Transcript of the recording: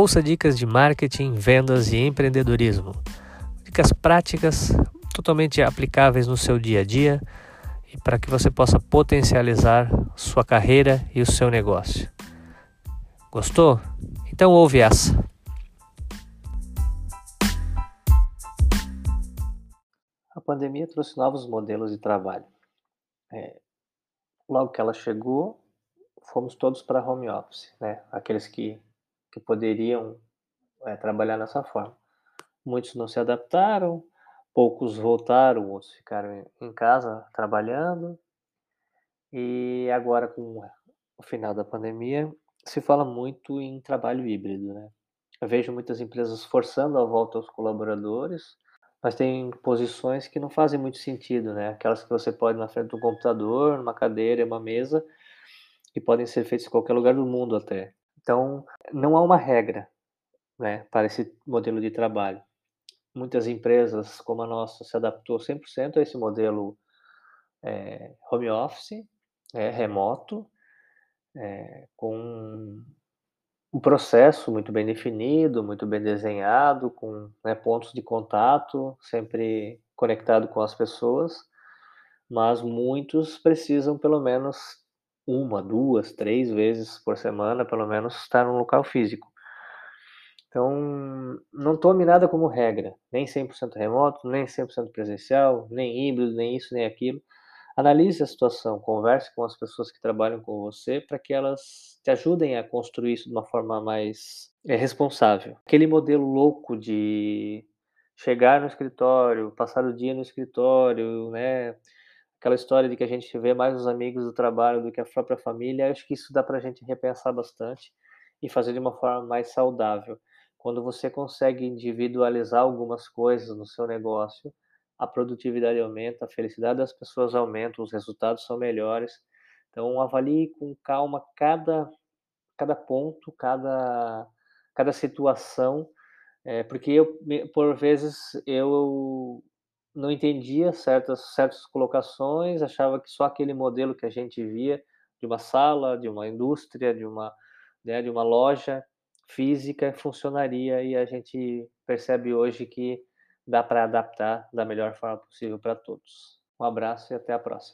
Ouça dicas de marketing, vendas e empreendedorismo. Dicas práticas, totalmente aplicáveis no seu dia a dia e para que você possa potencializar sua carreira e o seu negócio. Gostou? Então ouve essa. A pandemia trouxe novos modelos de trabalho. É, logo que ela chegou, fomos todos para home office, né? Aqueles que, que poderiam é, trabalhar dessa forma. Muitos não se adaptaram, poucos voltaram, outros ficaram em casa trabalhando. E agora, com o final da pandemia, se fala muito em trabalho híbrido, né? Eu vejo muitas empresas forçando a volta aos colaboradores, mas tem posições que não fazem muito sentido, né? Aquelas que você pode na frente do computador, numa cadeira, uma mesa, e podem ser feitas em qualquer lugar do mundo até. Então, não há uma regra, né, para esse modelo de trabalho. Muitas empresas, como a nossa, se adaptou 100% a esse modelo é, home office, é, remoto, é, com um processo muito bem definido, muito bem desenhado, com né, pontos de contato sempre conectado com as pessoas, mas muitos precisam pelo menos uma, duas, três vezes por semana, pelo menos, estar num local físico. Então, não tome nada como regra, nem 100% remoto, nem 100% presencial, nem híbrido, nem isso, nem aquilo. Analise a situação, converse com as pessoas que trabalham com você para que elas te ajudem a construir isso de uma forma mais é, responsável. Aquele modelo louco de chegar no escritório, passar o dia no escritório, né? Aquela história de que a gente vê mais os amigos do trabalho do que a própria família, acho que isso dá para a gente repensar bastante e fazer de uma forma mais saudável. Quando você consegue individualizar algumas coisas no seu negócio, a produtividade aumenta, a felicidade das pessoas aumenta, os resultados são melhores. Então, avalie com calma cada, cada ponto, cada, cada situação, é, porque eu, por vezes, eu não entendia certas, certas colocações, achava que só aquele modelo que a gente via de uma sala, de uma indústria, de uma, né, de uma loja física funcionaria e a gente percebe hoje que dá para adaptar da melhor forma possível para todos. Um abraço e até a próxima.